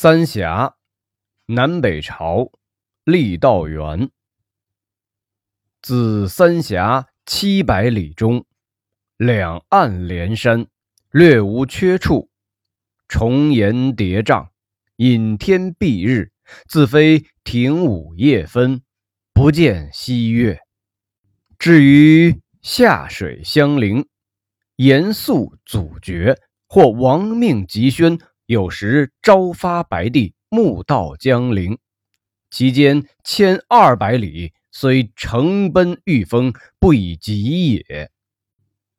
三峡，南北朝，郦道元。自三峡七百里中，两岸连山，略无缺处，重岩叠嶂，隐天蔽日，自非亭午夜分，不见西月。至于下水相邻，严肃阻绝，或亡命急宣。有时朝发白帝，暮到江陵，其间千二百里，虽乘奔御风，不以疾也。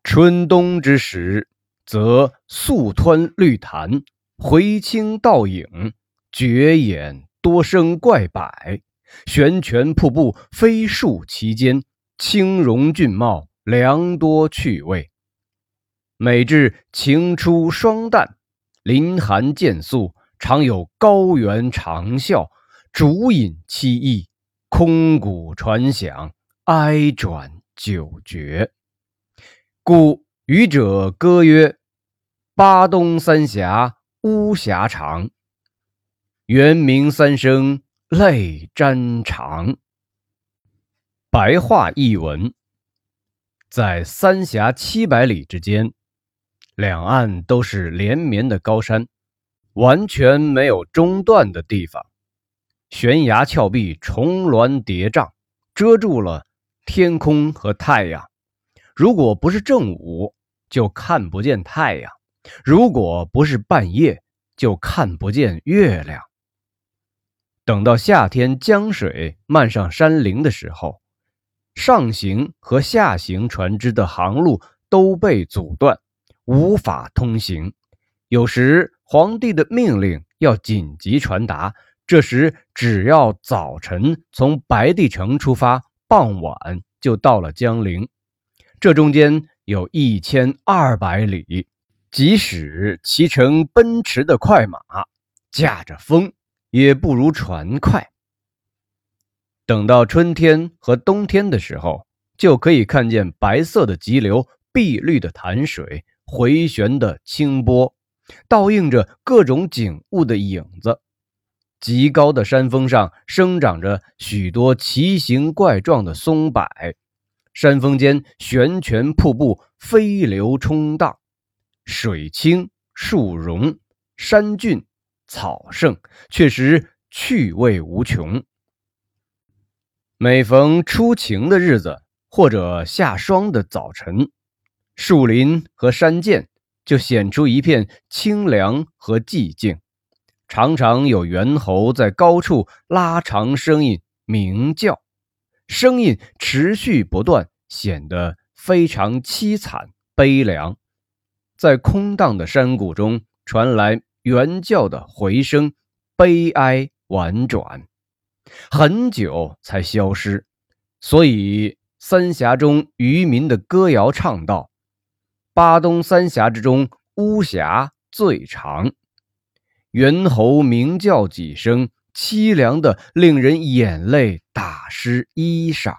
春冬之时，则素湍绿潭，回清倒影，绝眼多生怪柏，悬泉瀑布飞漱其间，清荣俊茂，良多趣味。每至晴初霜旦。林寒涧肃，常有高猿长啸，竹饮凄异，空谷传响，哀转久绝。故渔者歌曰：“巴东三峡巫峡长，猿鸣三声泪沾裳。”白话译文：在三峡七百里之间。两岸都是连绵的高山，完全没有中断的地方。悬崖峭壁重峦叠嶂，遮住了天空和太阳。如果不是正午，就看不见太阳；如果不是半夜，就看不见月亮。等到夏天江水漫上山林的时候，上行和下行船只的航路都被阻断。无法通行，有时皇帝的命令要紧急传达，这时只要早晨从白帝城出发，傍晚就到了江陵。这中间有一千二百里，即使骑乘奔驰的快马，驾着风，也不如船快。等到春天和冬天的时候，就可以看见白色的急流，碧绿的潭水。回旋的清波，倒映着各种景物的影子。极高的山峰上生长着许多奇形怪状的松柏，山峰间悬泉瀑布飞流冲荡，水清树荣，山峻草盛，确实趣味无穷。每逢初晴的日子，或者下霜的早晨。树林和山涧就显出一片清凉和寂静，常常有猿猴在高处拉长声音鸣叫，声音持续不断，显得非常凄惨悲凉。在空荡的山谷中传来猿叫的回声，悲哀婉转，很久才消失。所以三峡中渔民的歌谣唱道。巴东三峡之中，巫峡最长。猿猴鸣叫几声，凄凉的令人眼泪打湿衣裳。